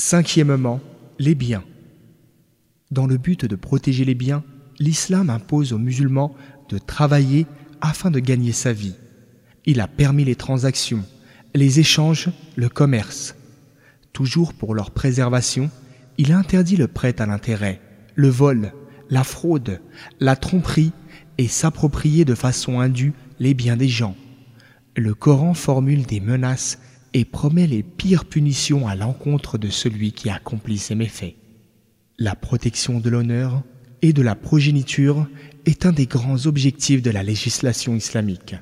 Cinquièmement, les biens. Dans le but de protéger les biens, l'islam impose aux musulmans de travailler afin de gagner sa vie. Il a permis les transactions, les échanges, le commerce. Toujours pour leur préservation, il interdit le prêt à l'intérêt, le vol, la fraude, la tromperie et s'approprier de façon indue les biens des gens. Le Coran formule des menaces et promet les pires punitions à l'encontre de celui qui accomplit ces méfaits. La protection de l'honneur et de la progéniture est un des grands objectifs de la législation islamique.